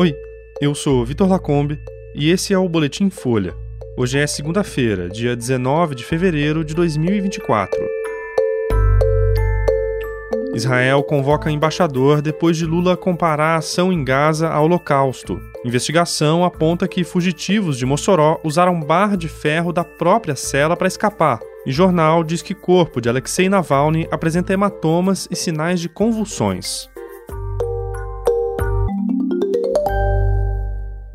Oi, eu sou Vitor Lacombe e esse é o Boletim Folha. Hoje é segunda-feira, dia 19 de fevereiro de 2024. Israel convoca embaixador depois de Lula comparar a ação em Gaza ao Holocausto. Investigação aponta que fugitivos de Mossoró usaram barra de ferro da própria cela para escapar. E jornal diz que corpo de Alexei Navalny apresenta hematomas e sinais de convulsões.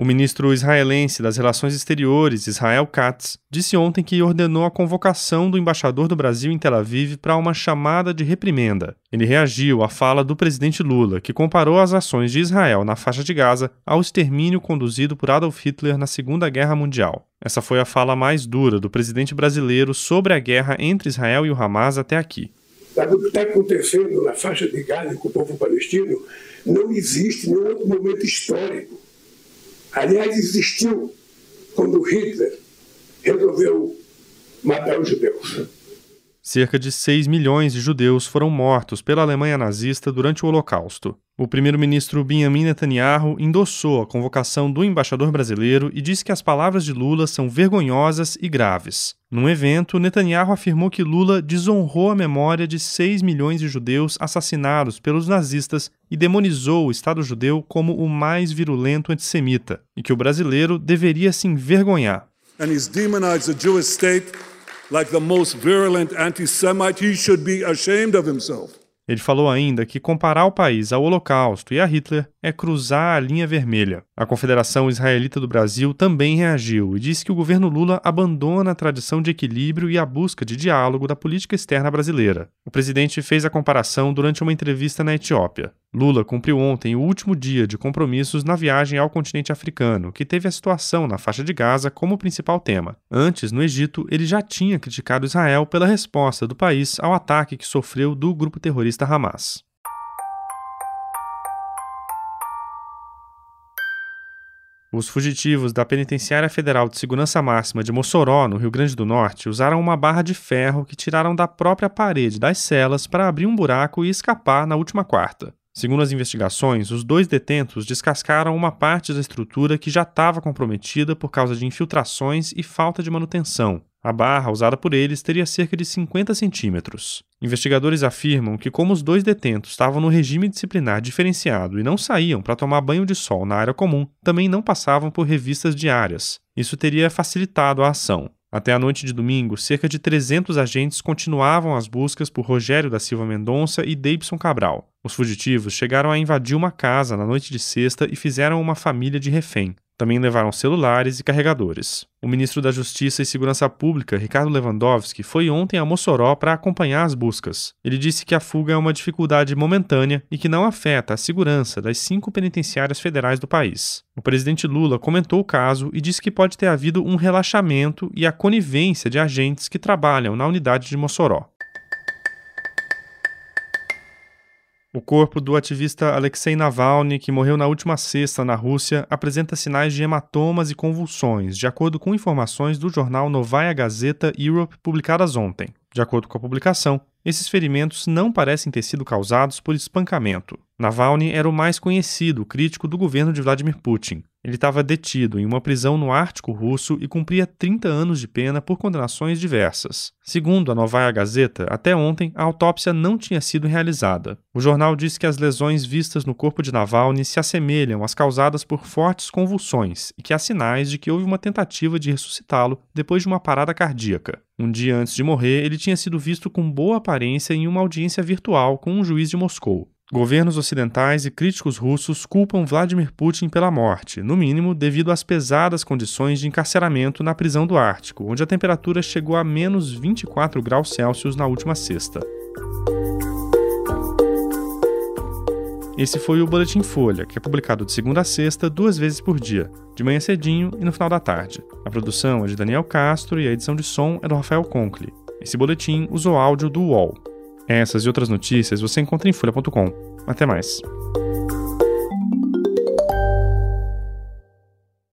O ministro israelense das Relações Exteriores, Israel Katz, disse ontem que ordenou a convocação do embaixador do Brasil em Tel Aviv para uma chamada de reprimenda. Ele reagiu à fala do presidente Lula, que comparou as ações de Israel na faixa de Gaza ao extermínio conduzido por Adolf Hitler na Segunda Guerra Mundial. Essa foi a fala mais dura do presidente brasileiro sobre a guerra entre Israel e o Hamas até aqui. O que está acontecendo na faixa de Gaza com o povo palestino não existe nenhum outro momento histórico Aliás, existiu quando Hitler resolveu matar os judeus. Cerca de 6 milhões de judeus foram mortos pela Alemanha nazista durante o Holocausto. O primeiro-ministro Benjamin Netanyahu endossou a convocação do embaixador brasileiro e disse que as palavras de Lula são vergonhosas e graves. Num evento, Netanyahu afirmou que Lula desonrou a memória de 6 milhões de judeus assassinados pelos nazistas e demonizou o Estado judeu como o mais virulento antissemita, e que o brasileiro deveria se envergonhar. And he's demonized the Jewish state like the most virulent. He should be ashamed of himself. Ele falou ainda que comparar o país ao Holocausto e a Hitler é cruzar a linha vermelha. A Confederação Israelita do Brasil também reagiu e disse que o governo Lula abandona a tradição de equilíbrio e a busca de diálogo da política externa brasileira. O presidente fez a comparação durante uma entrevista na Etiópia. Lula cumpriu ontem o último dia de compromissos na viagem ao continente africano, que teve a situação na faixa de Gaza como principal tema. Antes, no Egito, ele já tinha criticado Israel pela resposta do país ao ataque que sofreu do grupo terrorista Hamas. Os fugitivos da Penitenciária Federal de Segurança Máxima de Mossoró, no Rio Grande do Norte, usaram uma barra de ferro que tiraram da própria parede das celas para abrir um buraco e escapar na última quarta. Segundo as investigações, os dois detentos descascaram uma parte da estrutura que já estava comprometida por causa de infiltrações e falta de manutenção. A barra usada por eles teria cerca de 50 centímetros. Investigadores afirmam que, como os dois detentos estavam no regime disciplinar diferenciado e não saíam para tomar banho de sol na área comum, também não passavam por revistas diárias. Isso teria facilitado a ação. Até a noite de domingo, cerca de 300 agentes continuavam as buscas por Rogério da Silva Mendonça e Davidson Cabral. Os fugitivos chegaram a invadir uma casa na noite de sexta e fizeram uma família de refém. Também levaram celulares e carregadores. O ministro da Justiça e Segurança Pública, Ricardo Lewandowski, foi ontem a Mossoró para acompanhar as buscas. Ele disse que a fuga é uma dificuldade momentânea e que não afeta a segurança das cinco penitenciárias federais do país. O presidente Lula comentou o caso e disse que pode ter havido um relaxamento e a conivência de agentes que trabalham na unidade de Mossoró. O corpo do ativista Alexei Navalny, que morreu na última sexta na Rússia, apresenta sinais de hematomas e convulsões, de acordo com informações do jornal Novaya Gazeta Europe publicadas ontem. De acordo com a publicação, esses ferimentos não parecem ter sido causados por espancamento. Navalny era o mais conhecido crítico do governo de Vladimir Putin. Ele estava detido em uma prisão no Ártico russo e cumpria 30 anos de pena por condenações diversas. Segundo a Novaya Gazeta, até ontem a autópsia não tinha sido realizada. O jornal diz que as lesões vistas no corpo de Navalny se assemelham às causadas por fortes convulsões e que há sinais de que houve uma tentativa de ressuscitá-lo depois de uma parada cardíaca. Um dia antes de morrer, ele tinha sido visto com boa aparência em uma audiência virtual com um juiz de Moscou. Governos ocidentais e críticos russos culpam Vladimir Putin pela morte, no mínimo devido às pesadas condições de encarceramento na prisão do Ártico, onde a temperatura chegou a menos 24 graus Celsius na última sexta. Esse foi o Boletim Folha, que é publicado de segunda a sexta, duas vezes por dia, de manhã cedinho e no final da tarde. A produção é de Daniel Castro e a edição de som é do Rafael Conkle. Esse boletim usou áudio do UOL. Essas e outras notícias você encontra em folha.com. Até mais.